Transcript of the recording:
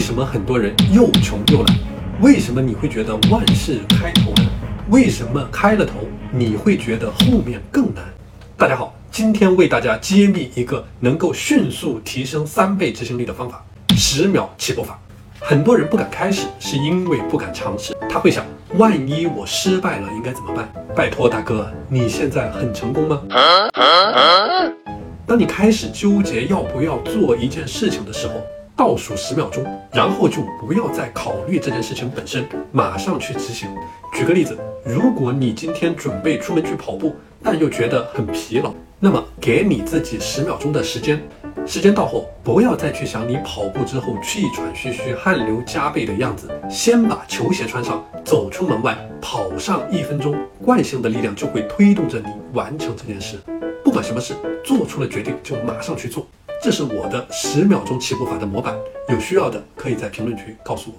什么很多人又穷又懒？为什么你会觉得万事开头难？为什么开了头你会觉得后面更难？大家好，今天为大家揭秘一个能够迅速提升三倍执行力的方法——十秒起步法。很多人不敢开始，是因为不敢尝试。他会想，万一我失败了，应该怎么办？拜托大哥，你现在很成功吗？当你开始纠结要不要做一件事情的时候，倒数十秒钟，然后就不要再考虑这件事情本身，马上去执行。举个例子，如果你今天准备出门去跑步，但又觉得很疲劳，那么给你自己十秒钟的时间。时间到后，不要再去想你跑步之后气喘吁吁、汗流浃背的样子，先把球鞋穿上，走出门外，跑上一分钟，惯性的力量就会推动着你完成这件事。不管什么事，做出了决定就马上去做。这是我的十秒钟起步法的模板，有需要的可以在评论区告诉我。